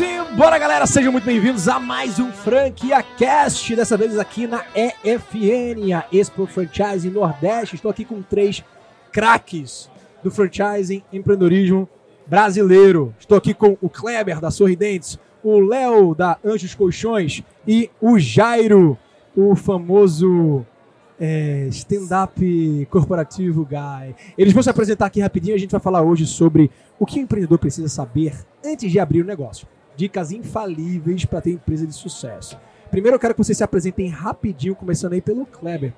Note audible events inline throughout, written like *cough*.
Simbora, galera! Sejam muito bem-vindos a mais um Franquia Cast, dessa vez aqui na EFN, a Expo Franchising Nordeste. Estou aqui com três craques do franchising empreendedorismo brasileiro. Estou aqui com o Kleber, da Sorridentes, o Léo, da Anjos Colchões e o Jairo, o famoso é, stand-up corporativo guy. Eles vão se apresentar aqui rapidinho. A gente vai falar hoje sobre o que o empreendedor precisa saber antes de abrir o negócio. Dicas infalíveis para ter empresa de sucesso. Primeiro eu quero que vocês se apresentem rapidinho, começando aí pelo Kleber.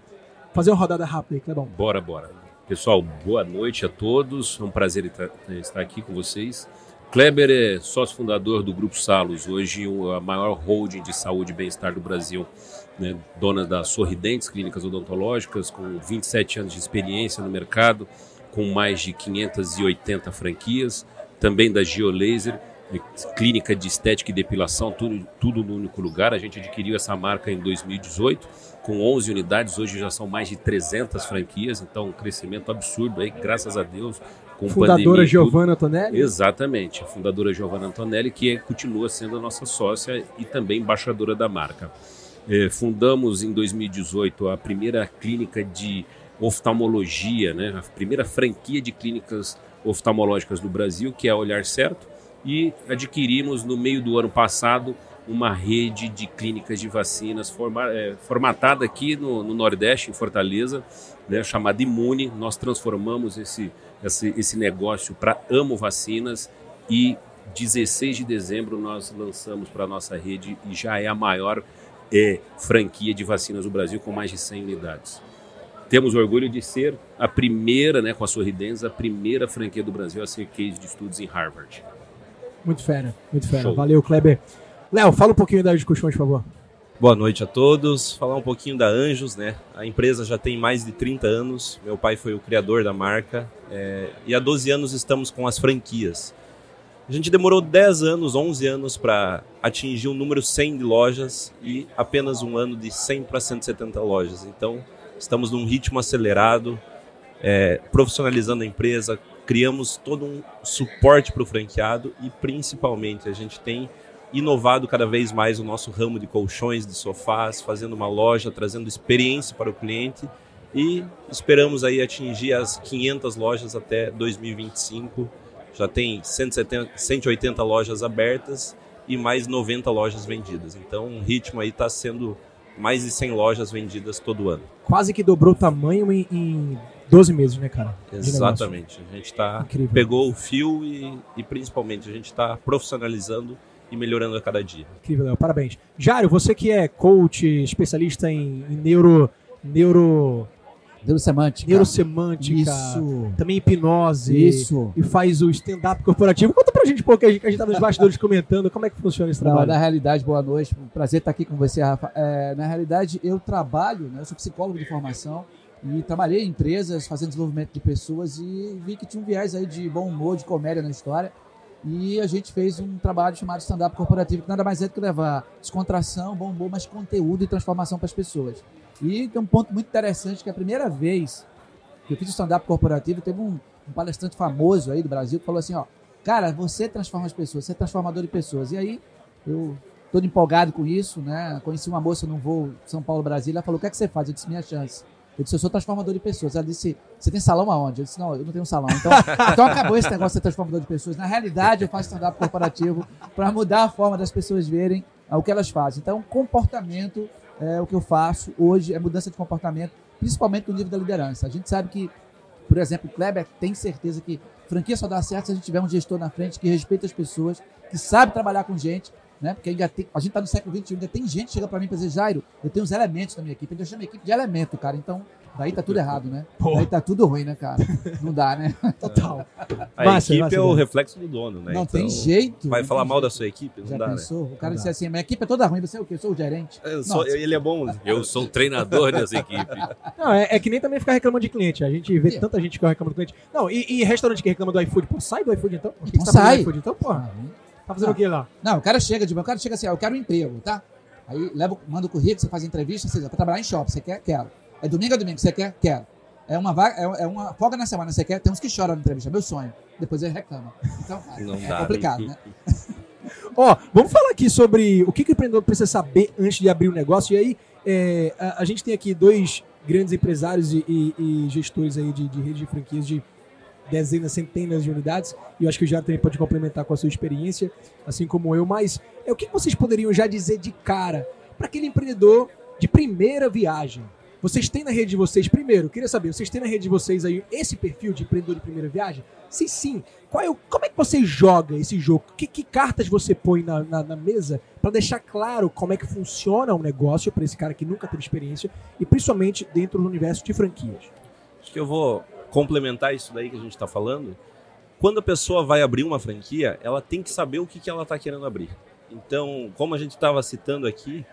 Fazer uma rodada rápida aí, Clebão. Bora, bora. Pessoal, boa noite a todos. É um prazer estar aqui com vocês. Kleber é sócio fundador do Grupo Salos, hoje a maior holding de saúde e bem-estar do Brasil né, dona da Sorridentes Clínicas Odontológicas, com 27 anos de experiência no mercado, com mais de 580 franquias, também da Geolaser, clínica de estética e depilação, tudo, tudo no único lugar. A gente adquiriu essa marca em 2018, com 11 unidades, hoje já são mais de 300 franquias, então um crescimento absurdo aí, graças a Deus. Com fundadora Giovanna Antonelli? Exatamente, a fundadora Giovanna Antonelli, que é, continua sendo a nossa sócia e também embaixadora da marca. É, fundamos em 2018 a primeira clínica de oftalmologia, né, a primeira franquia de clínicas oftalmológicas do Brasil, que é a Olhar Certo, e adquirimos no meio do ano passado uma rede de clínicas de vacinas forma, é, formatada aqui no, no, Nordeste, em Fortaleza, né, chamada Imune. Nós transformamos esse, esse, esse negócio para Amo Vacinas e 16 de dezembro nós lançamos para a nossa rede e já é a maior é franquia de vacinas do Brasil com mais de 100 unidades. Temos orgulho de ser a primeira, né, com a Sorridentes, a primeira franquia do Brasil a ser case de estudos em Harvard. Muito fera, muito fera. Show. Valeu, Kleber. Léo, fala um pouquinho da discussões, por favor. Boa noite a todos. Falar um pouquinho da Anjos, né? A empresa já tem mais de 30 anos. Meu pai foi o criador da marca. É... e há 12 anos estamos com as franquias. A gente demorou 10 anos, 11 anos para atingir o um número 100 de lojas e apenas um ano de 100 para 170 lojas. Então, estamos num ritmo acelerado, é, profissionalizando a empresa, criamos todo um suporte para o franqueado e, principalmente, a gente tem inovado cada vez mais o nosso ramo de colchões, de sofás, fazendo uma loja, trazendo experiência para o cliente e esperamos aí atingir as 500 lojas até 2025 já tem 170, 180 lojas abertas e mais 90 lojas vendidas. Então, o ritmo aí está sendo mais de 100 lojas vendidas todo ano. Quase que dobrou o tamanho em, em 12 meses, né, cara? Exatamente. A gente tá, pegou o fio e, e principalmente a gente está profissionalizando e melhorando a cada dia. Incrível, Léo. Parabéns. Jário, você que é coach, especialista em, em neuro, neuro Neurosemântica. Neurosemântica. Isso. Também hipnose. Isso. E faz o stand-up corporativo. Conta pra gente um pouco, a gente, a gente tá nos bastidores comentando como é que funciona esse trabalho. Não, na realidade, boa noite. Prazer estar aqui com você, Rafa. É, na realidade, eu trabalho, né, eu sou psicólogo de formação e trabalhei em empresas fazendo desenvolvimento de pessoas e vi que tinha um viés aí de bom humor, de comédia na história. E a gente fez um trabalho chamado stand-up corporativo, que nada mais é do que levar descontração, bom humor, mas conteúdo e transformação para as pessoas. E tem um ponto muito interessante que é a primeira vez que eu fiz stand-up corporativo, teve um, um, palestrante famoso aí do Brasil que falou assim, ó, cara, você transforma as pessoas, você é transformador de pessoas. E aí eu todo empolgado com isso, né? Conheci uma moça num voo São Paulo Brasília, ela falou: "O que é que você faz?" Eu disse: "Minha chance". Eu disse: "Eu sou transformador de pessoas". Ela disse: "Você tem salão aonde?" Eu disse: "Não, eu não tenho salão". Então, então acabou esse negócio de ser transformador de pessoas. Na realidade, eu faço stand-up corporativo para mudar a forma das pessoas verem o que elas fazem. Então, comportamento é, o que eu faço hoje é mudança de comportamento, principalmente no nível da liderança. A gente sabe que, por exemplo, o Kleber tem certeza que franquia só dá certo se a gente tiver um gestor na frente que respeita as pessoas, que sabe trabalhar com gente, né? Porque ainda tem, a gente está no século XXI, ainda tem gente que chega para mim e dizer, Jairo, eu tenho os elementos na minha equipe, eu chamo a equipe de elemento, cara. Então, Daí tá tudo errado, né? Pô. Daí tá tudo ruim, né, cara? Não dá, né? *laughs* Total. A massa, equipe massa, é o reflexo do dono, né? Não então, tem jeito. Vai falar mal jeito. da sua equipe? Não Já dá, pensou? Né? O cara disse assim, minha equipe é toda ruim, você é o quê? Eu sou o gerente. Eu sou, ele é bom. Eu sou o treinador dessa equipe. *laughs* Não, é, é, que nem também ficar reclamando de cliente. A gente vê tanta gente que reclama do cliente. Não, e, e, restaurante que reclama do iFood, pô, sai do iFood então. Então tá sai. IFood, então, porra. Tá fazendo o que lá? Não, o cara chega de o cara chega assim, ó, eu quero um emprego, tá? Aí leva, manda o currículo, você faz entrevista, você vai trabalhar em shopping, você quer? Quero. É domingo a domingo, você quer? Quero. É uma, vaga, é, é uma folga na semana, você quer? Tem uns que choram na entrevista, é meu sonho. Depois ele reclama. Então, Não é dá, complicado, né? *laughs* Ó, vamos falar aqui sobre o que, que o empreendedor precisa saber antes de abrir o um negócio. E aí, é, a, a, gente tem aqui dois grandes empresários e, e, e gestores aí de, de rede de franquias de dezenas, centenas de unidades. E eu acho que o Jair também pode complementar com a sua experiência, assim como eu. Mas é, o que vocês poderiam já dizer de cara para aquele empreendedor de primeira viagem? Vocês têm na rede de vocês, primeiro, queria saber, vocês têm na rede de vocês aí esse perfil de empreendedor de primeira viagem? Se sim, qual é o, como é que você joga esse jogo? Que, que cartas você põe na, na, na mesa para deixar claro como é que funciona um negócio para esse cara que nunca teve experiência e principalmente dentro do universo de franquias? Acho que eu vou complementar isso daí que a gente está falando. Quando a pessoa vai abrir uma franquia, ela tem que saber o que, que ela está querendo abrir. Então, como a gente estava citando aqui,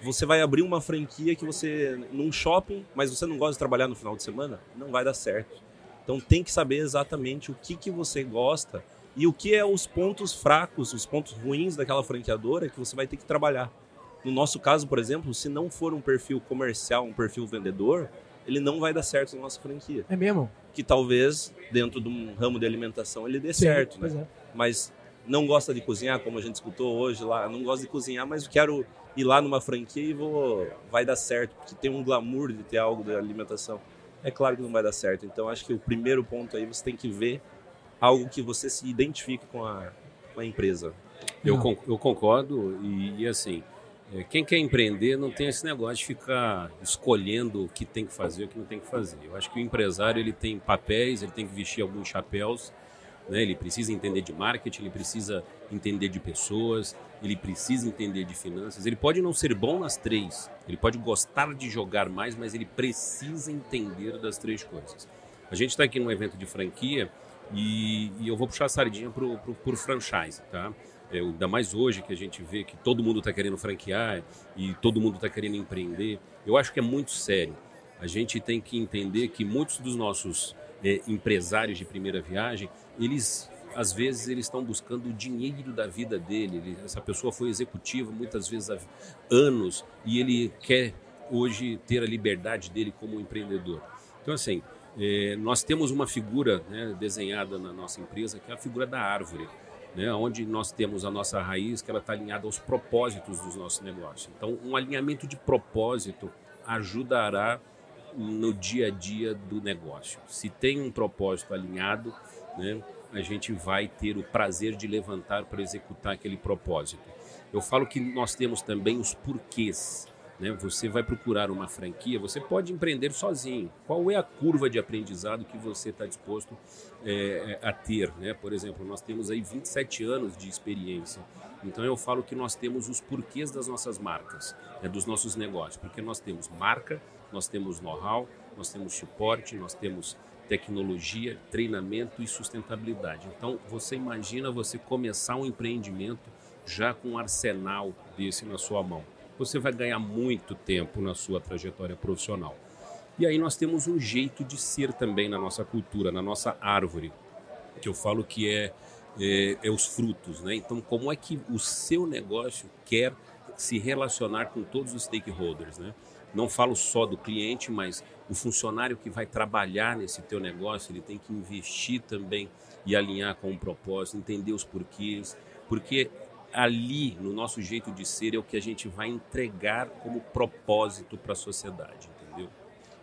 você vai abrir uma franquia que você num shopping, mas você não gosta de trabalhar no final de semana, não vai dar certo. Então tem que saber exatamente o que, que você gosta e o que é os pontos fracos, os pontos ruins daquela franqueadora que você vai ter que trabalhar. No nosso caso, por exemplo, se não for um perfil comercial, um perfil vendedor, ele não vai dar certo na nossa franquia. É mesmo? Que talvez dentro de um ramo de alimentação ele dê Sim, certo, né? É. Mas não gosta de cozinhar, como a gente escutou hoje lá, não gosta de cozinhar, mas quero ir lá numa franquia e vou vai dar certo, porque tem um glamour de ter algo de alimentação. É claro que não vai dar certo. Então acho que o primeiro ponto aí você tem que ver algo que você se identifique com a, com a empresa. Eu, eu concordo e, e assim, quem quer empreender não tem esse negócio de ficar escolhendo o que tem que fazer e o que não tem que fazer. Eu acho que o empresário ele tem papéis, ele tem que vestir alguns chapéus né? Ele precisa entender de marketing, ele precisa entender de pessoas, ele precisa entender de finanças. Ele pode não ser bom nas três, ele pode gostar de jogar mais, mas ele precisa entender das três coisas. A gente está aqui num evento de franquia e, e, eu vou puxar a sardinha para o franchise, tá? É, ainda mais hoje que a gente vê que todo mundo está querendo franquear e todo mundo está querendo empreender. Eu acho que é muito sério. A gente tem que entender que muitos dos nossos é, empresários de primeira viagem eles às vezes eles estão buscando o dinheiro da vida dele. Ele, essa pessoa foi executiva muitas vezes há anos e ele quer hoje ter a liberdade dele como empreendedor. Então assim, é, nós temos uma figura né, desenhada na nossa empresa que é a figura da árvore, né, onde nós temos a nossa raiz que ela está alinhada aos propósitos dos nossos negócios. Então, um alinhamento de propósito ajudará no dia a dia do negócio. Se tem um propósito alinhado, né, a gente vai ter o prazer de levantar para executar aquele propósito. Eu falo que nós temos também os porquês. Né? Você vai procurar uma franquia, você pode empreender sozinho. Qual é a curva de aprendizado que você está disposto é, a ter? Né? Por exemplo, nós temos aí 27 anos de experiência. Então eu falo que nós temos os porquês das nossas marcas, né? dos nossos negócios, porque nós temos marca, nós temos know-how, nós temos suporte, nós temos tecnologia, treinamento e sustentabilidade. Então, você imagina você começar um empreendimento já com um arsenal desse na sua mão. Você vai ganhar muito tempo na sua trajetória profissional. E aí nós temos um jeito de ser também na nossa cultura, na nossa árvore, que eu falo que é, é, é os frutos, né? Então, como é que o seu negócio quer se relacionar com todos os stakeholders, né? Não falo só do cliente, mas o funcionário que vai trabalhar nesse teu negócio, ele tem que investir também e alinhar com o propósito, entender os porquês, porque ali, no nosso jeito de ser, é o que a gente vai entregar como propósito para a sociedade, entendeu?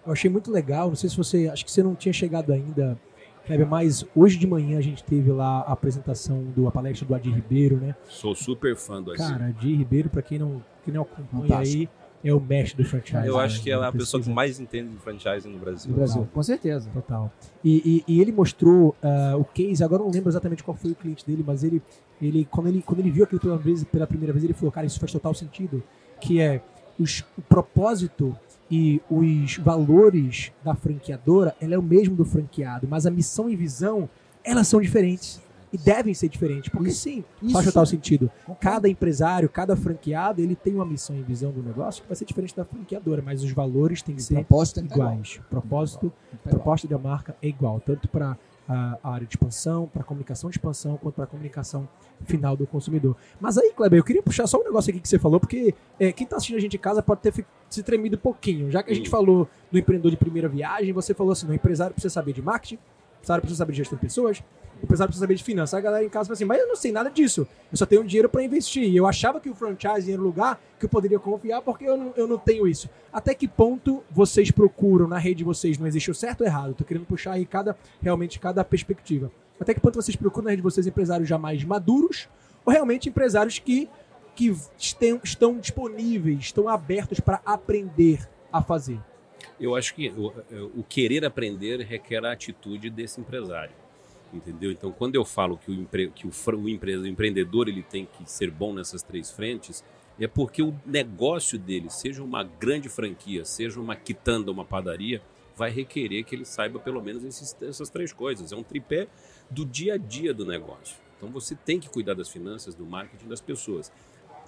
Eu achei muito legal, não sei se você, acho que você não tinha chegado ainda, Kleber, mas hoje de manhã a gente teve lá a apresentação do a palestra do Adir Ribeiro, né? Sou super fã do Adir. Cara, Adir Ribeiro, para quem não, que não acompanha Fantástico. aí, é o mestre do franchise. Eu acho né? que ela é a pessoa que mais entende de franchise no Brasil. No Brasil, com certeza. Total. E, e, e ele mostrou uh, o case, agora eu não lembro exatamente qual foi o cliente dele, mas ele, ele, quando, ele quando ele viu aquilo pela, vez, pela primeira vez, ele falou, cara, isso faz total sentido, que é os, o propósito e os valores da franqueadora, ela é o mesmo do franqueado, mas a missão e visão, elas são diferentes e devem ser diferentes, porque isso, sim, isso, faz total sentido. Cada empresário, cada franqueado, ele tem uma missão e visão do negócio que vai ser diferente da franqueadora, mas os valores têm que ser iguais. O propósito, a proposta da marca é igual, tanto para a área de expansão, para a comunicação de expansão, quanto para a comunicação final do consumidor. Mas aí, Kleber, eu queria puxar só um negócio aqui que você falou, porque é, quem está assistindo a gente em casa pode ter se tremido um pouquinho. Já que a gente falou do empreendedor de primeira viagem, você falou assim, o empresário precisa saber de marketing, o empresário precisa saber de gestão de pessoas, o empresário precisa saber de finanças. A galera em casa fala assim, mas eu não sei nada disso. Eu só tenho dinheiro para investir. E eu achava que o franchising era o lugar que eu poderia confiar porque eu não, eu não tenho isso. Até que ponto vocês procuram na rede de vocês? Não existe o certo ou errado. Tô querendo puxar aí cada, realmente cada perspectiva. Até que ponto vocês procuram na rede de vocês empresários já mais maduros ou realmente empresários que, que estão, estão disponíveis, estão abertos para aprender a fazer? Eu acho que o, o, querer aprender requer a atitude desse empresário, entendeu? Então, quando eu falo que o, empre, que o, o, empre, o empreendedor ele tem que ser bom nessas três frentes, é porque o negócio dele, seja uma grande franquia, seja uma quitanda, uma padaria, vai requerer que ele saiba pelo menos esses, essas três coisas. É um tripé do dia a dia do negócio. Então você tem que cuidar das finanças, do marketing das pessoas.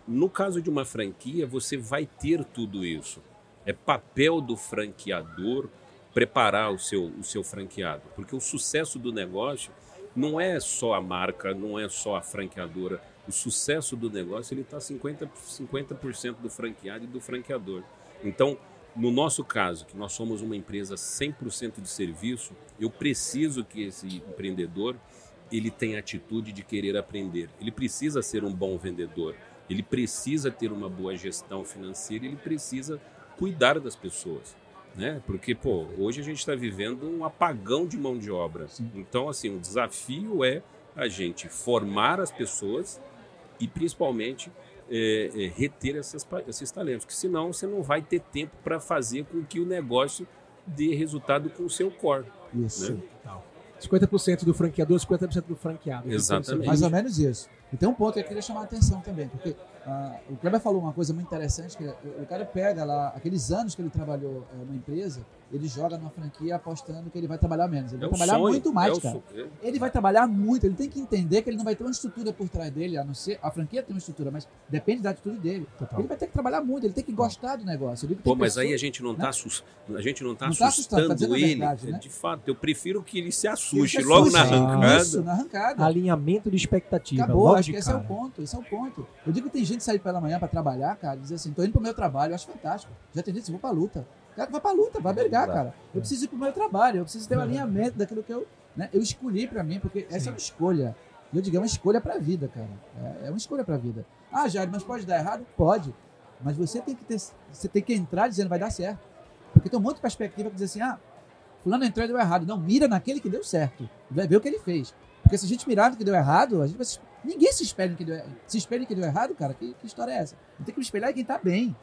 No caso de uma franquia, você vai ter tudo isso. É papel do franqueador preparar o seu, o seu franqueado, porque o sucesso do negócio não é só a marca, não é só a franqueadora. O sucesso do negócio ele está 50%, 50 do franqueado e do franqueador. Então, no nosso caso, que nós somos uma empresa 100% de serviço, eu preciso que esse empreendedor ele tenha atitude de querer aprender. Ele precisa ser um bom vendedor. Ele precisa ter uma boa gestão financeira. Ele precisa cuidar das pessoas. Né? Porque, pô, hoje a gente está vivendo um apagão de mão de obra. Sim. Então, assim, o desafio é a gente formar as pessoas e, principalmente, é, é, reter essas, esses talentos, que senão você não vai ter tempo para fazer com que o negócio dê resultado com o seu core. Isso. Né? 50% do franqueador, 50% do franqueado. Exatamente. Mais ou menos isso. E tem um ponto que eu queria chamar a atenção também, porque ah, o Kleber falou uma coisa muito interessante, que o cara pega lá aqueles anos que ele trabalhou é, na empresa, ele joga numa franquia apostando que ele vai trabalhar menos. Ele é vai trabalhar sonho, muito mais, é cara. Ele vai trabalhar muito, ele tem que entender que ele não vai ter uma estrutura por trás dele, a não ser. A franquia tem uma estrutura, mas depende da atitude dele. Total. Ele vai ter que trabalhar muito, ele tem que gostar do negócio. Pô, mas aí a gente não está né? a gente não tá não tá assustando, assustando tá ele. Verdade, né? De fato, eu prefiro que ele se assuste ele logo na arrancada. Isso, na arrancada. Alinhamento de expectativa. Acabou, acho que esse é o ponto. Esse é o ponto. Eu digo que tem gente que sai pela manhã para trabalhar, cara, e diz assim, tô indo pro meu trabalho, eu acho fantástico. Já tem gente que vou pra luta. Cara, vai pra luta, vai brigar, cara. Eu preciso ir pro meu trabalho, eu preciso ter um alinhamento daquilo que eu, né, eu escolhi para mim, porque essa é uma escolha. Eu digo, é uma escolha pra vida, cara. É, é uma escolha pra vida. Ah, Jair, mas pode dar errado? Pode. Mas você tem que ter, você tem que entrar dizendo vai dar certo. Porque tem um monte de perspectiva que diz assim, ah, fulano entrou e deu errado. Não, mira naquele que deu certo. Vai ver o que ele fez. Porque se a gente mirar no que deu errado, a gente vai Ninguém se espelha em que deu, se espelha em que deu errado, cara. Que, que história é essa? Tem que me espelhar em quem tá bem.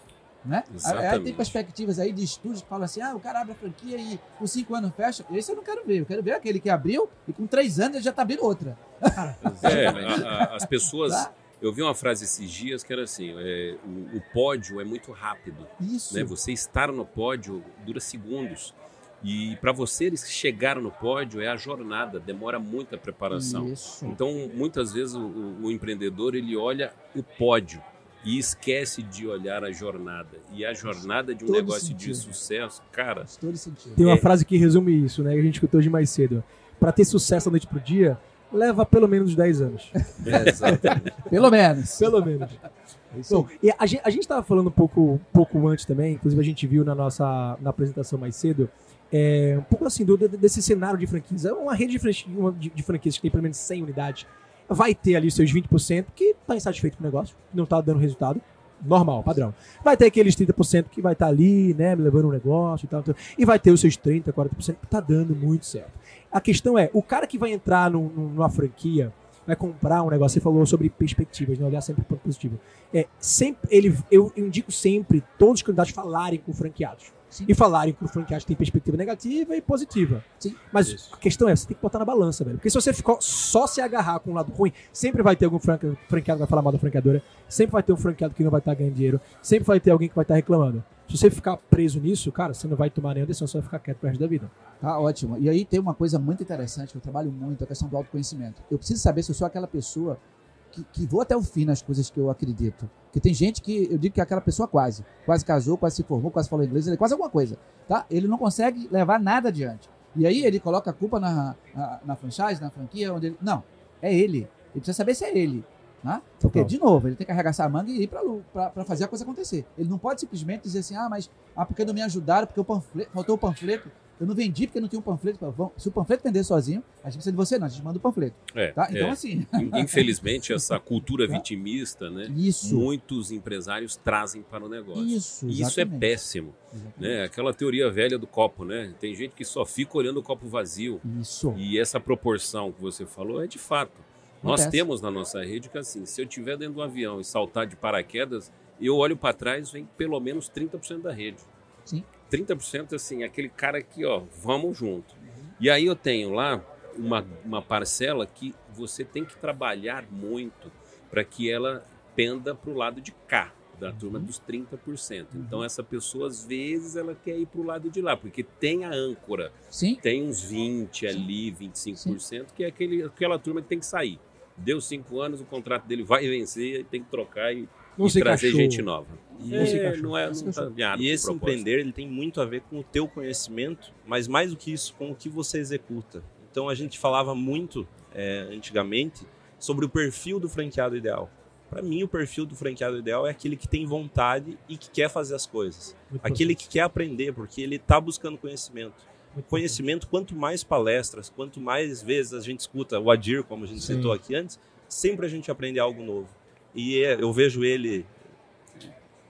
Né? Aí, tem perspectivas aí de estudos que falam assim: ah, o cara abre a franquia e com cinco anos fecha. Esse eu não quero ver. Eu quero ver aquele que abriu e com três anos ele já tá abrindo outra. *laughs* É, a, a, as pessoas. Tá? Eu vi uma frase esses dias que era assim: é, o, o, pódio é muito rápido. Isso. Né? Você estar no pódio dura segundos. E para você chegar no pódio é a jornada, demora muita preparação. Isso. Então, muitas vezes o, o, empreendedor ele olha o pódio e esquece de olhar a jornada. E a jornada de um Todo negócio sentido. de sucesso, cara. Todo sentido. Tem uma é... frase que resume isso, né? Que a gente escutou de mais cedo. Para ter sucesso da noite pro dia, leva pelo menos 10 anos. É, *laughs* exatamente. pelo menos. Pelo menos. Bom, e a gente estava falando um pouco, pouco antes também, inclusive a gente viu na nossa na apresentação mais cedo, é, um pouco assim, do, desse cenário de franquias. É uma rede de, franquias, de, de franquias que tem pelo menos 100 unidades. Vai ter ali seus 20% que está insatisfeito com o negócio, não está dando resultado. Normal, padrão. Vai ter aqueles 30% que vai estar tá ali, né, levando um negócio e tal, tal. E vai ter os seus 30%, 40% que está dando muito certo. A questão é, o cara que vai entrar num, numa franquia, vai comprar um negócio, você falou sobre perspectivas, né? olhar sempre o ponto positivo. É, sempre, ele, eu indico sempre todos os candidatos falarem com franqueados. Sim. e falarem que o franqueado tem perspectiva negativa e positiva. Sim. Mas Isso. a questão é, você tem que botar na balança, velho. Porque se você ficou só se agarrar com um lado ruim, sempre vai ter algum franqueado que vai falar mal da franqueadora, sempre vai ter um franqueado que não vai estar ganhando dinheiro, sempre vai ter alguém que vai estar reclamando. Se você ficar preso nisso, cara, você não vai tomar nenhuma decisão, você vai ficar quieto pro resto da vida. Tá ótimo. E aí tem uma coisa muito interessante que eu trabalho muito, a questão do autoconhecimento. Eu preciso saber se eu sou aquela pessoa que, que, vou até o fim nas coisas que eu acredito. Porque tem gente que, eu digo que é aquela pessoa quase, quase casou, quase se formou, quase falou inglês, ele é quase alguma coisa, tá? Ele não consegue levar nada adiante. E aí ele coloca a culpa na, na, na franchise, na franquia, onde ele... Não, é ele. Ele precisa saber se é ele. Né? Porque, de novo, ele tem que arregaçar a manga e ir para fazer a coisa acontecer. Ele não pode simplesmente dizer assim, ah, mas ah, porque não me ajudaram, porque o panfleto, faltou o panfleto. Eu não vendi porque não tinha um panfleto. Se o panfleto vender sozinho, a gente precisa de você, não. A gente manda o panfleto. É, Tá? Então, é. assim, In- *laughs* Infelizmente, essa cultura vitimista, né? isso. Muitos empresários trazem para o negócio. Isso, E isso é péssimo, Exatamente. né? Aquela teoria velha do copo, né? Tem gente que só fica olhando o copo vazio. Isso. E essa proporção que você falou é de fato. Nós Acontece. temos na nossa rede que assim, se eu estiver dentro do avião e saltar de paraquedas, eu olho para trás, vem pelo menos 30% da rede. Sim. 30% assim, aquele cara aqui, ó, vamos junto. E aí eu tenho lá uma, uma parcela que você tem que trabalhar muito para que ela penda para o lado de cá, da turma dos 30%. Então essa pessoa, às vezes, ela quer ir para o lado de lá, porque tem a âncora Sim. tem uns 20 ali, 25%, que é aquele, aquela turma que tem que sair. Deu cinco anos, o contrato dele vai vencer tem que trocar e, e trazer encaixou. gente nova. E- É, não é, Não tá alinhado E esse propósito. empreender ele tem muito a ver com o teu conhecimento, mas mais do que isso, com o que você executa. Então a gente falava muito é, antigamente sobre o perfil do franqueado ideal. Para mim, o perfil do franqueado ideal é aquele que tem vontade e que quer fazer as coisas. Muito Aquele que quer aprender, porque ele está buscando conhecimento. Muito Conhecimento, quanto mais palestras, quanto mais vezes a gente escuta o Adir, como a gente Sim. citou aqui antes, sempre a gente aprende algo novo. E é- eu vejo ele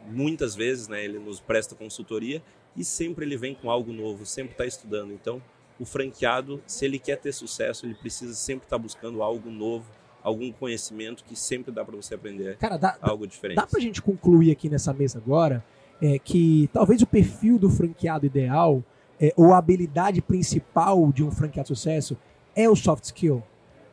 muitas vezes, né? Ele nos presta consultoria e sempre ele vem com algo novo, sempre está estudando. Então, o franqueado, se ele quer ter sucesso, ele precisa sempre estar buscando algo novo, algum conhecimento que sempre dá para você aprender Cara, dá, algo diferente. dá pra gente concluir aqui nessa mesa agora é, que talvez o perfil do franqueado ideal é, ou a habilidade principal de um franqueado de sucesso é o soft skill.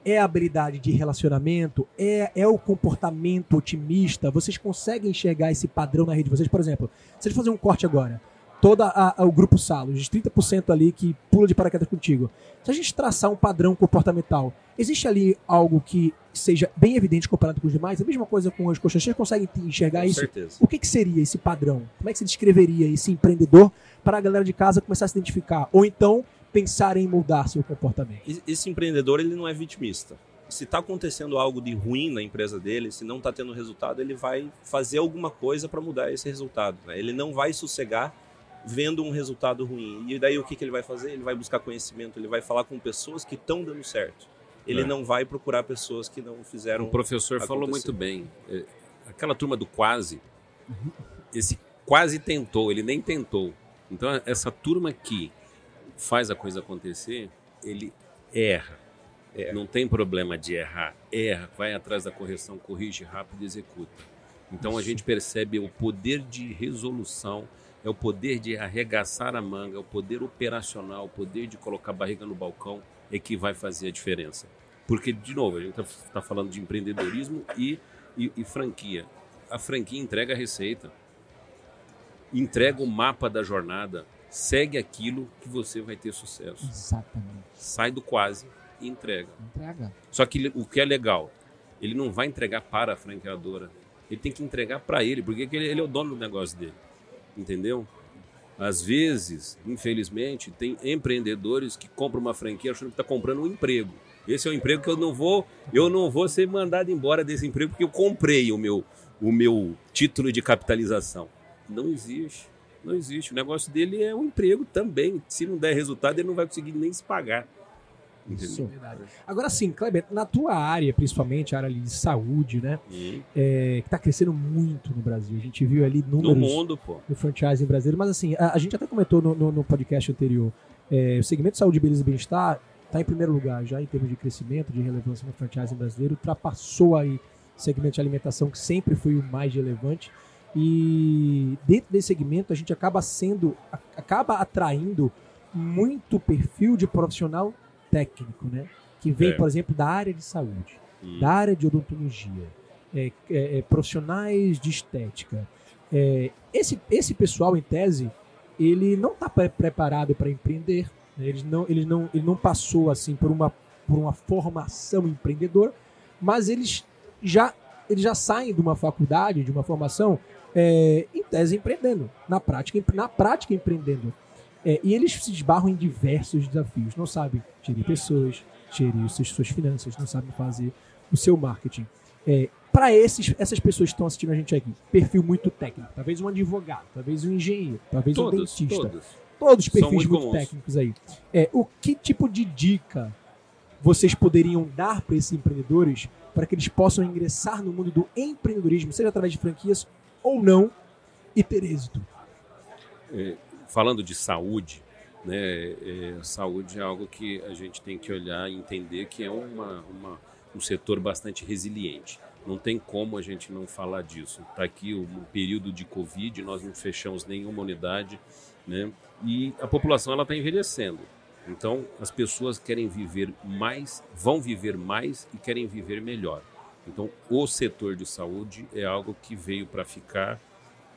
É a habilidade de relacionamento, é, é o comportamento otimista. Vocês conseguem enxergar esse padrão na rede de vocês? Por exemplo, se a gente fazer um corte agora, todo o grupo Salos, os 30% ali que pula de paraquedas contigo. Se a gente traçar um padrão comportamental, existe ali algo que seja bem evidente comparado com os demais? A mesma coisa com as coxas. Vocês conseguem enxergar com isso? certeza. O que, que seria esse padrão? Como é que você descreveria esse empreendedor para a galera de casa começar a se identificar? Ou então pensar em mudar seu comportamento? Esse empreendedor ele não é vitimista. Se está acontecendo algo de ruim na empresa dele, se não está tendo resultado, ele vai fazer alguma coisa para mudar esse resultado. né? Ele não vai sossegar vendo um resultado ruim. E daí o que, que ele vai fazer? Ele vai buscar conhecimento, ele vai falar com pessoas que estão dando certo. Ele É. não vai procurar pessoas que não fizeram. O professor falou acontecer. muito bem. É, Aquela turma do quase, esse quase tentou, ele nem tentou. Então, essa turma que faz a coisa acontecer, ele erra. É. Não tem problema de errar. Erra, vai atrás da correção, corrige rápido e executa. Então, a gente percebe o poder de resolução, é o poder de arregaçar a manga, é o poder operacional, o poder de colocar a barriga no balcão, é que vai fazer a diferença. Porque, de novo, a gente está falando de empreendedorismo e, e, e franquia. A franquia entrega a receita, entrega o mapa da jornada, segue aquilo que você vai ter sucesso. Exatamente. Sai do quase e entrega. Entrega. Só que o que é legal, ele não vai entregar para a franqueadora, ele tem que entregar para ele, porque ele, ele é o dono do negócio dele. Entendeu? Às vezes, infelizmente, tem empreendedores que compram uma franquia achando que está comprando um emprego. Esse é o emprego que eu não vou, eu não vou ser mandado embora desse emprego porque eu comprei o meu, o meu título de capitalização. Não existe. Não existe. O negócio dele é um emprego também. Se não der resultado, ele não vai conseguir nem se pagar. Isso. Verdade. Agora sim, Kleber, na tua área, principalmente a área ali de saúde, né? É, que está crescendo muito no Brasil. A gente viu ali No números mundo, pô. do franchising brasileiro, mas assim, a, a gente até comentou no, no- no podcast anterior, é, o segmento de saúde, beleza e bem-estar está em primeiro lugar já em termos de crescimento, de relevância no franchising brasileiro, ultrapassou aí o segmento de alimentação, que sempre foi o mais relevante, e dentro desse segmento a gente acaba sendo, acaba atraindo muito perfil de profissional técnico, né? Que vem, É. por exemplo, da área de saúde da área de odontologia, é, é, é, profissionais de estética. É, esse, esse pessoal, em tese, ele não está preparado para empreender. né? Ele, não, ele, não, ele não passou assim por uma, por uma formação empreendedora, mas eles já, eles já saem de uma faculdade, de uma formação, é, em tese empreendendo, na prática, na prática empreendendo. É, e eles se esbarram em diversos desafios. Não sabem gerir pessoas, gerir seus- suas finanças, não sabem fazer o seu marketing. É, para essas pessoas que estão assistindo a gente aqui, perfil muito técnico, talvez um advogado, talvez um engenheiro, talvez um Todos, dentista. todos. todos perfis muito muito, técnicos aí. É, o que tipo de dica vocês poderiam dar para esses empreendedores para que eles possam ingressar no mundo do empreendedorismo, seja através de franquias ou não, e ter êxito? É, falando de saúde, né, é, saúde é algo que a gente tem que olhar e entender que é uma, uma- um setor bastante resiliente. Não tem como a gente não falar disso. Está aqui o o período de Covid, nós não fechamos nenhuma unidade, né, e a população ela está envelhecendo. Então, as pessoas querem viver mais, vão viver mais e querem viver melhor. Então, o setor de saúde é algo que veio para ficar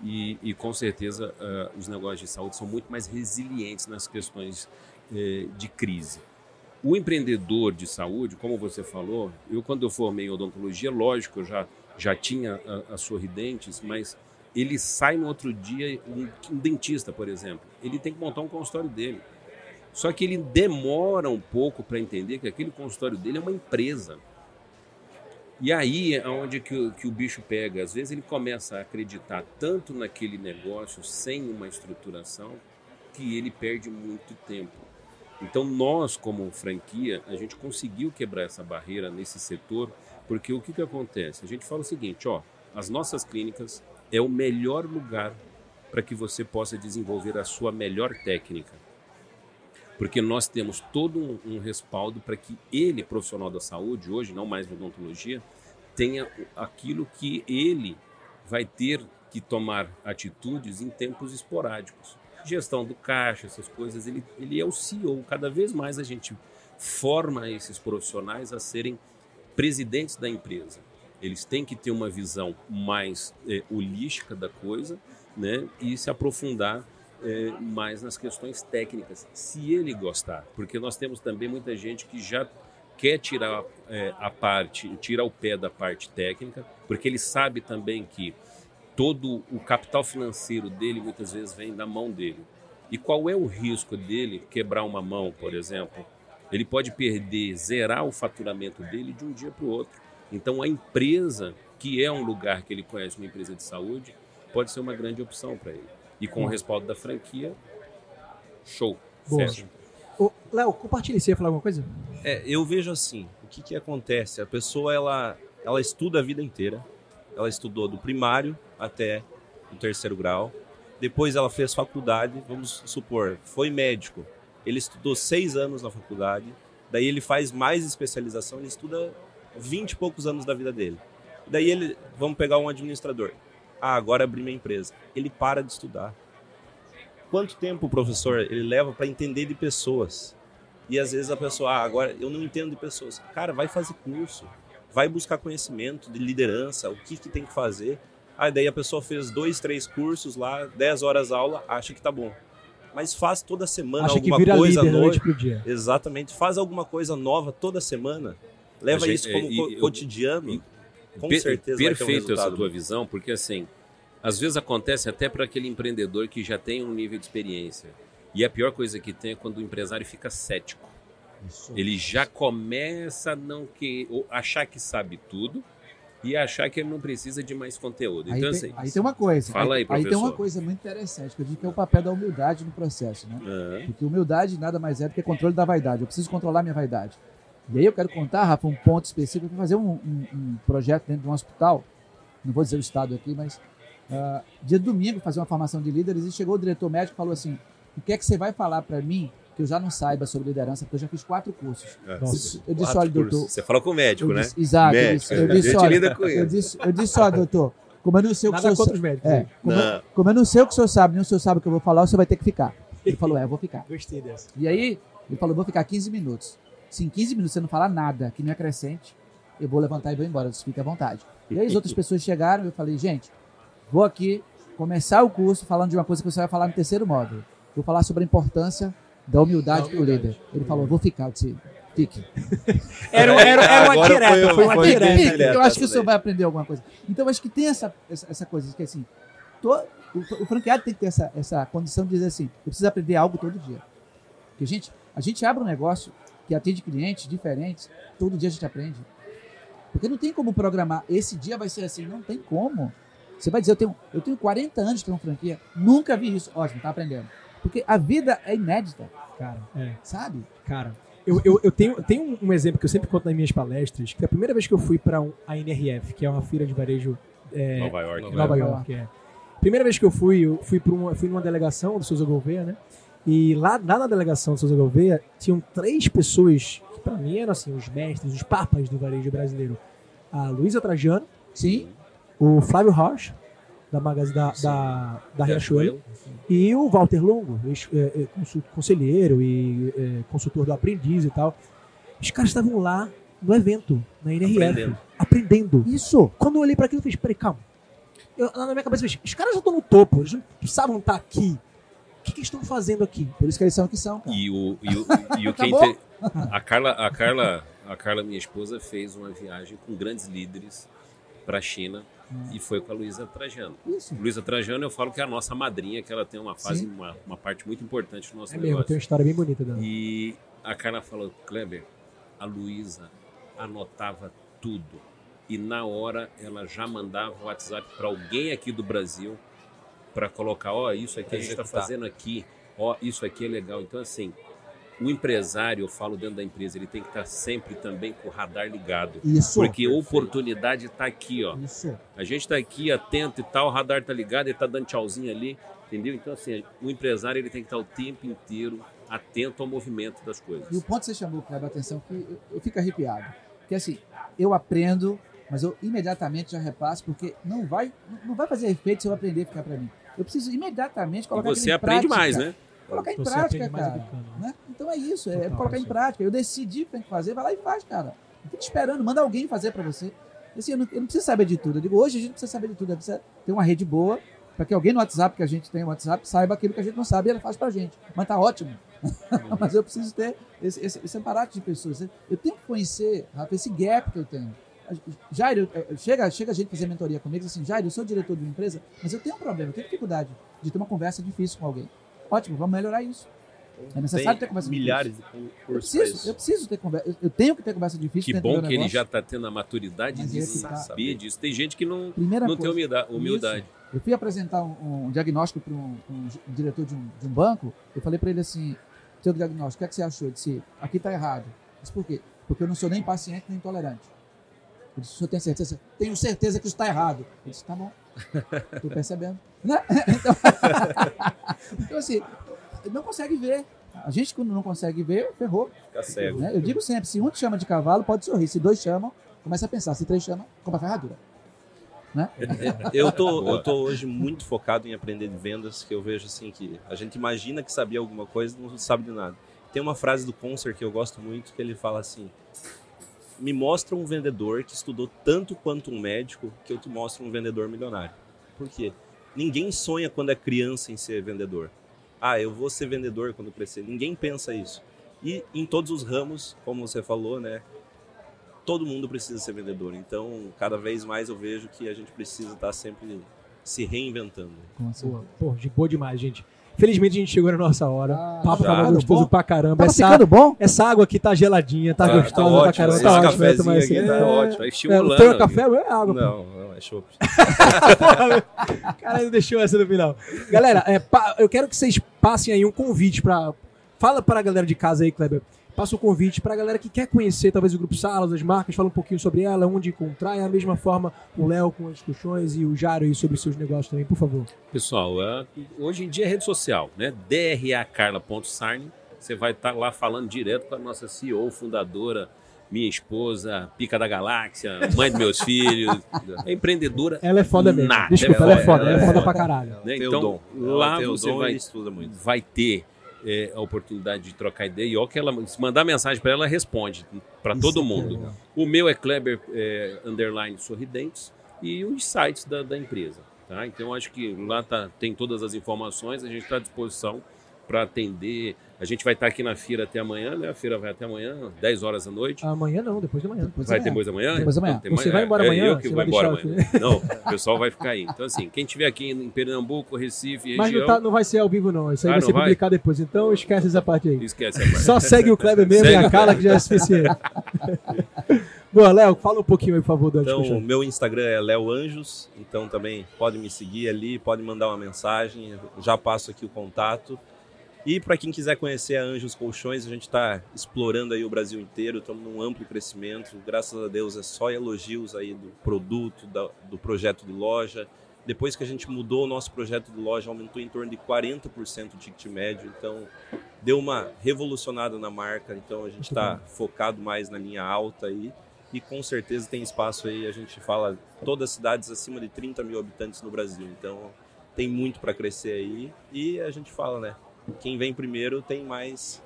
e, e, com certeza ah, os negócios de saúde são muito mais resilientes nas questões eh, de crise. O empreendedor de saúde, como você falou, eu quando eu formei em odontologia, lógico, eu já, já tinha a, a Sorridentes, mas ele sai no outro dia, um, um dentista, por exemplo, ele tem que montar um consultório dele. Só que ele demora um pouco para entender que aquele consultório dele é uma empresa. E aí é onde que o, que o bicho pega. Às vezes ele começa a acreditar tanto naquele negócio sem uma estruturação que ele perde muito tempo. Então nós, como franquia, a gente conseguiu quebrar essa barreira nesse setor, porque o que, que acontece? A gente fala o seguinte, ó, as nossas clínicas é o melhor lugar para que você possa desenvolver a sua melhor técnica. Porque nós temos todo um, um respaldo para que ele, profissional da saúde, hoje, não mais na odontologia, tenha aquilo que ele vai ter que tomar atitudes em tempos esporádicos. Gestão do caixa, essas coisas, ele, ele é o CEO. Cada vez mais a gente forma esses profissionais a serem presidentes da empresa. Eles têm que ter uma visão mais é, holística da coisa né, e se aprofundar é, mais nas questões técnicas, se ele gostar. Porque nós temos também muita gente que já quer tirar é, a parte, tirar o pé da parte técnica, porque ele sabe também que todo o capital financeiro dele muitas vezes vem da mão dele. E qual é o risco dele quebrar uma mão, por exemplo? Ele pode perder, zerar o faturamento dele de um dia para o outro. Então a empresa, que é um lugar que ele conhece, uma empresa de saúde, pode ser uma grande opção para ele. E com o respaldo da franquia, show. Boa. Fecha. Léo, compartilha. Você ia falar alguma coisa? É, eu vejo assim, o que, que acontece? A pessoa, ela, ela estuda a vida inteira. Ela estudou do primário até o terceiro grau. Depois ela fez faculdade, vamos supor, foi médico. Ele estudou seis anos na faculdade. Daí ele faz mais especialização, ele estuda 20 e poucos anos da vida dele. Daí ele, vamos pegar um administrador. Ah, agora abri minha empresa. Ele para de estudar. Quanto tempo o professor ele leva para entender de pessoas? E às vezes a pessoa, ah, agora eu não entendo de pessoas. Cara, vai fazer curso, vai buscar conhecimento de liderança, o que, que tem que fazer. Aí daí a pessoa fez dois, três cursos lá, 10 horas aula, acha que tá bom. Mas faz toda semana Acha que alguma vira coisa nova. noite pro dia. Exatamente, faz alguma coisa nova toda semana. Leva gente- isso como é, co- e eu- cotidiano. Com Per- certeza vai ter um Perfeito essa tua visão, porque assim, às vezes acontece até para aquele empreendedor que já tem um nível de experiência. E a pior coisa que tem é quando o empresário fica cético. Ele já começa a não que, achar que sabe tudo e achar que ele não precisa de mais conteúdo. Aí, Então, tem, assim, aí tem uma coisa. Fala aí, Aí tem professor. uma coisa muito interessante, que eu digo que é o papel da humildade no processo, né? ah, Porque humildade nada mais é do que controle da vaidade. Eu preciso controlar minha vaidade. E aí eu quero contar, Rafa, um ponto específico para fazer um, um- um projeto dentro de um hospital. Não vou dizer o estado aqui, mas ah, dia de domingo fazer uma formação de líderes e chegou o diretor médico e falou assim: o que é que você vai falar para mim que eu já não saiba sobre liderança, porque eu já fiz quatro cursos. É. Eu disse, eu olha, doutor, cursos. Você fala com o médico, eu né? exato, eu Médico, disse, eu a disse, gente olha, lida com eu ele. disse, eu disse, ó, doutor, como eu não sei o que o senhor contra sa- os médicos. é, como, Não. como eu não sei o que o senhor sabe, nem o senhor sabe o que eu vou falar, o senhor vai ter que ficar. Ele falou, é, eu vou ficar. Gostei dessa. E aí, ele falou, vou ficar 15 minutos. Se em 15 minutos você não falar nada que não é crescente, eu vou levantar e vou embora, você fica à vontade. E aí as outras pessoas chegaram e eu falei, gente, vou aqui começar o curso falando de uma coisa que você vai falar no terceiro módulo. Vou falar sobre a importância da humildade Da para o líder. Ele falou, vou ficar, eu disse, fique. *laughs* Era, era, era uma Agora direta, foi- foi uma foi direta. Fique, eu acho que o senhor daí. vai aprender alguma coisa. Então eu acho que tem essa, essa, essa coisa que assim, to- o, o franqueado tem que ter essa, essa condição de dizer assim, eu preciso aprender algo todo dia. Porque, gente, a gente abre um negócio que atende clientes diferentes, todo dia a gente aprende. Porque não tem como programar, esse dia vai ser assim, não tem como. Você vai dizer, eu tenho, eu tenho 40 anos de ter uma franquia, nunca vi isso. Ótimo, tá aprendendo. Porque a vida é inédita, Cara, é. sabe? Cara, eu, eu, eu tenho, tenho um- exemplo que eu sempre conto nas minhas palestras, que a primeira vez que eu fui para um, a NRF, que é uma feira de varejo é, Nova York. em né? Nova Nova York. É. Primeira vez que eu fui, eu fui para uma, fui numa delegação do Souza Gouveia, né? E lá, lá na delegação do Souza Gouveia tinham três pessoas que para mim eram assim os mestres, os papas do varejo brasileiro. A Luísa Trajano, Sim. o Flávio Rocha, da Magazine da, Sim. da, da Riachuelo, e o Walter Longo, ex- é, é, conselheiro e é, consultor do aprendiz e tal. Os caras estavam lá no evento, na NRF, aprendendo. Aprendendo. Isso. Quando eu olhei para aquilo, eu falei, peraí, calma. Eu, na minha cabeça, eu falei, os caras já estão no topo, eles não precisavam estar aqui. O que, que estão fazendo aqui? Por isso que eles são o que são. cara. E o, e o, *laughs* e o que Acabou? inte- a Carla, a Carla, a Carla, minha esposa, fez uma viagem com grandes líderes para a China e foi com a Luísa Trajano. Isso. Luísa Trajano, eu falo que é a nossa madrinha, que ela tem uma fase, uma, uma parte muito importante do nosso É mesmo, negócio. tem uma história bem bonita dela. E a Carla falou, Kleber, a Luísa anotava tudo. E na hora ela já mandava o WhatsApp para alguém aqui do Brasil para colocar, ó, isso aqui a gente está fazendo aqui, ó, isso aqui é legal. Então, assim, o empresário, eu falo dentro da empresa, ele tem que estar sempre também com o radar ligado. Isso. Porque a oportunidade está aqui, ó. Isso. A gente está aqui atento e tal, o radar está ligado, ele está dando tchauzinho ali, entendeu? Então, assim, o empresário ele tem que estar o tempo inteiro atento ao movimento das coisas. E o ponto que você chamou, Kleber, a atenção, que eu, eu fico arrepiado. Porque assim, eu aprendo, mas eu imediatamente já repasso, porque não vai, não vai fazer efeito se eu aprender a ficar para mim. Eu preciso imediatamente E colocar você aquilo em aprende prática. mais, né? Colocar em Você prática, aprende mais cara. né? Né? Então é isso, é Total, colocar em prática. Eu decidi o que tem que fazer, vai lá e faz, cara. Não fica esperando, manda alguém fazer para você. Assim, eu, não, eu não preciso saber de tudo. Eu digo, hoje a gente precisa saber de tudo. Precisa ter uma rede boa para que alguém no WhatsApp, que a gente tem no WhatsApp, saiba aquilo que a gente não sabe e ela faz pra gente. Mas tá ótimo. *laughs* Mas eu preciso ter esse, esse, esse aparato de pessoas. Eu tenho que conhecer, Rafa, esse gap que eu tenho. Jair, eu- eu- chega, chega a gente fazer mentoria comigo assim, Jair, eu sou diretor de uma empresa, mas eu tenho um problema, eu tenho dificuldade de ter uma conversa difícil com alguém. Ótimo, vamos melhorar isso. É necessário ter Tem conversa milhares de difícil. Eu cursos pra preciso, eu isso. preciso ter conversa. Eu, eu tenho que ter conversa difícil Que bom que ele já está tendo a maturidade Mas de é tá. saber disso. Tem gente que não, Primeira não tem coisa. humildade. humildade. Eu fui apresentar um, um diagnóstico para um, um diretor de um, de um banco. Eu falei para ele assim: seu diagnóstico, o que, é que você achou? Ele disse: aqui está errado. Eu disse: por quê? Porque eu não sou nem paciente nem intolerante. Eu disse: o senhor tem certeza? Tenho certeza que isso está errado. Eu disse: tá bom. *laughs* Estou percebendo. Né? *laughs* Então, *laughs* então, assim, não consegue ver. A gente, quando não consegue ver, ferrou. Fica cego. né? Eu digo sempre: se um te chama de cavalo, pode sorrir. Se dois chamam, começa a pensar. Se três chamam, compra ferradura. Né? Eu tô, eu tô hoje muito focado em aprender de vendas, que eu vejo assim que a gente imagina que sabia alguma coisa e não sabe de nada. Tem uma frase do Concert que eu gosto muito, que ele fala assim: Me mostra um vendedor que estudou tanto quanto um médico, que eu te mostro um vendedor milionário. Por quê? Ninguém sonha quando é criança em ser vendedor. Ah, eu vou ser vendedor quando crescer. Ninguém pensa isso. E em todos os ramos, como você falou, né? todo mundo precisa ser vendedor. Então, cada vez mais eu vejo que a gente precisa estar sempre se reinventando. Com certeza. Pô, pô, de boa demais, gente. Felizmente a gente chegou na nossa hora. Ah, o papo já. tava gostoso bom? pra caramba. Tava Essa, ficando bom? essa água aqui tá geladinha, tá, Tá- gostosa tá pra caramba. esse Tá ótimo, cafezinho tomar esse- aqui tá é, ótimo. Tá É, estimulando. o teu é café ou é água? pô? Não, não, é chopp. *laughs* Cara, não deixou essa no final. Galera, é, pa- eu quero que vocês passem aí um convite pra. Fala para a galera de casa aí, Kleber. Passa o convite pra galera que quer conhecer talvez o Grupo Salas, as marcas, fala um pouquinho sobre ela, onde encontrar, e a mesma forma o Léo com as discussões e o Jário aí sobre os seus negócios também, por favor. Pessoal, é, hoje em dia é rede social, né? dracarla.sarni. Você vai estar lá falando direto com a nossa CEO, fundadora, minha esposa, pica da galáxia, mãe dos meus filhos, *laughs* é empreendedora. Ela é foda mesmo. Nada, Desculpa, ela ela é é foda, foda, ela é ela é foda foda. pra caralho. Né? Então, lá você vai estuda muito. vai ter é, a oportunidade de trocar ideia. E ó, que ela, se mandar mensagem para ela, ela responde para todo é mundo. O meu é Kleber é, underline sorridentes e os sites da, da empresa. Tá? Então acho que lá tá, tem todas as informações, a gente está à disposição para atender. A gente vai estar aqui na feira até amanhã, né? A feira vai até amanhã, 10 horas da noite. Amanhã não, depois da manhã. Depois Vai amanhã. depois da manhã? Depois da manhã. Tem Você manhã. vai embora É amanhã? Eu que Você vou embora amanhã. Não, o pessoal vai ficar aí. Então, assim, quem estiver aqui em Pernambuco, Recife, Mas região, não, tá- não vai ser ao vivo, não. Isso aí Ah, vai ser vai? publicado depois. Então esquece essa parte aí. esquece a parte. Só segue o Kleber mesmo Segue e a Carla, que já é suficiente. *laughs* Boa, Léo, fala um pouquinho aí, por favor, da Então, o meu Instagram é Léo Anjos, então também pode me seguir ali, pode mandar uma mensagem, já passo aqui o contato. E para quem quiser conhecer a Anjos Colchões, a gente está explorando aí o Brasil inteiro, estamos num amplo crescimento. Graças a Deus é só elogios aí do produto, do projeto de loja. Depois que a gente mudou o nosso projeto de loja, aumentou em torno de 40% o ticket médio, então deu uma revolucionada na marca. Então a gente está focado mais na linha alta aí e com certeza tem espaço aí. A gente fala todas as cidades acima de 30 mil habitantes no Brasil, então tem muito para crescer aí e a gente fala, né? Quem vem primeiro tem mais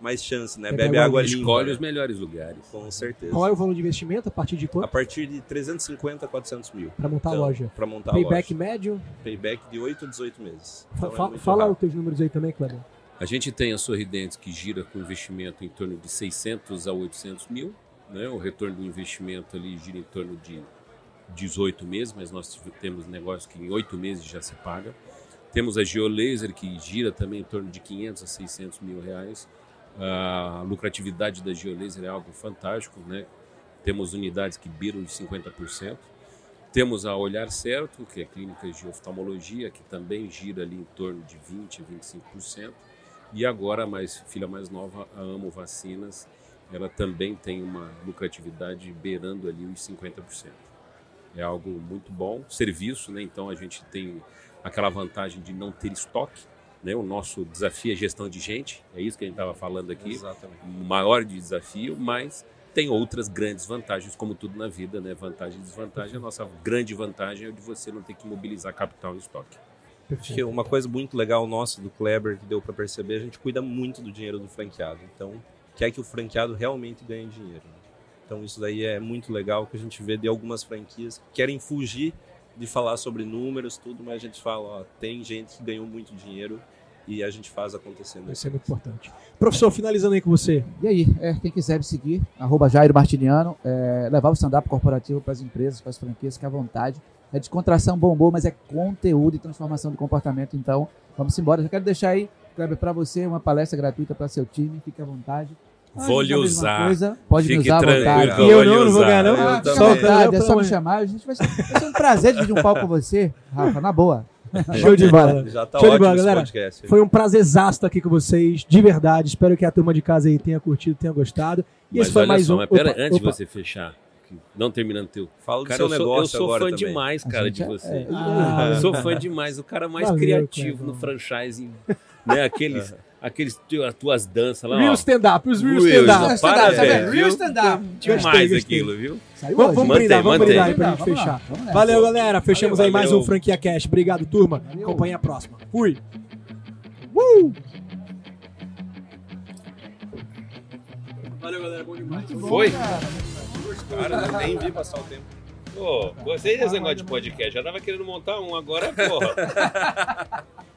mais chance, né? Bebe água limpa. Escolhe né? os melhores lugares. Com certeza. Qual é o valor de investimento? A partir de quanto? A partir de 350 a 400 mil. Para montar então, a loja. Para montar Payback a loja. médio? Payback de 8 a 18 meses. Então fala, é fala os teus números aí também, Cleber. A gente tem a Sorridentes que gira com investimento em torno de 600 a 800 mil. Né? O retorno do investimento ali gira em torno de 18 meses, mas nós temos negócio que em 8 meses já se paga. Temos a Geolaser, que gira também em torno de 500 a 600 mil reais. A lucratividade da Geolaser é algo fantástico, né? Temos unidades que beiram de 50%. Temos a Olhar Certo, que é clínica de oftalmologia, que também gira ali em torno de 20% a 25%. E agora, a mais, filha mais nova, a Amo Vacinas, ela também tem uma lucratividade beirando ali os 50%. É algo muito bom. Serviço, né? Então a gente tem aquela vantagem de não ter estoque. Né? O nosso desafio é gestão de gente, é isso que a gente estava falando aqui. Exatamente. O maior desafio, mas tem outras grandes vantagens, como tudo na vida, né? Vantagem e desvantagem. A nossa grande vantagem é de você não ter que mobilizar capital em estoque. Acho que uma coisa muito legal nossa do Kleber, que deu para perceber, a gente cuida muito do dinheiro do franqueado. Então, quer que o franqueado realmente ganhe dinheiro. Né? Então, isso daí é muito legal que a gente vê de algumas franquias que querem fugir de falar sobre números, tudo, mas a gente fala, ó, tem gente que ganhou muito dinheiro e a gente faz acontecer. Isso é muito importante. Professor, finalizando aí com você. E aí, é, quem quiser me seguir, arroba Jairo Martiniano, é, levar o stand-up corporativo para as empresas, para as franquias, que à vontade. É descontração, bom humor, mas é conteúdo e transformação de comportamento. Então, vamos embora. Já quero deixar aí, Kleber, para você, uma palestra gratuita para seu time. Fique à vontade. Vou lhe usar. Coisa, pode Fique me usar à vontade. E eu não, não vou ganhar, não. Ah, vontade, é só me chamar. A gente vai ser, vai ser um prazer dividir um palco com você, Rafa, na boa. *laughs* Show de bola. Já tá Show de bola, galera. Podcast, foi um prazerzaço estar aqui com vocês, de verdade. Espero que a turma de casa aí tenha curtido, tenha gostado. E mas esse foi mais só, um. Mas pera, opa, antes opa. de você fechar, não terminando teu. Fala do cara, seu eu negócio sou, eu sou fã também. demais, cara, de você. É, ah, sou fã demais, o cara mais Valeu, criativo cara. no franchising, né? Aqueles aqueles as tuas danças lá. Real stand-up, os real stand-up. Stand para, velho. Real stand-up. Demais aquilo, viu? Saiu Vamos, vamos Mantém, brindar, vamos mantém. brindar aí pra gente Vamos fechar. vamos. Valeu, galera. Fechamos Valeu, aí mais valeu. um Franquia Cash. Obrigado, turma. Valeu. Acompanhe a próxima. Fui. Uh! Valeu, galera. Bom demais. Foi? Cara, eu nem vi passar o tempo. Pô, gostei desse negócio de podcast. Já tava querendo montar um agora, porra. *laughs*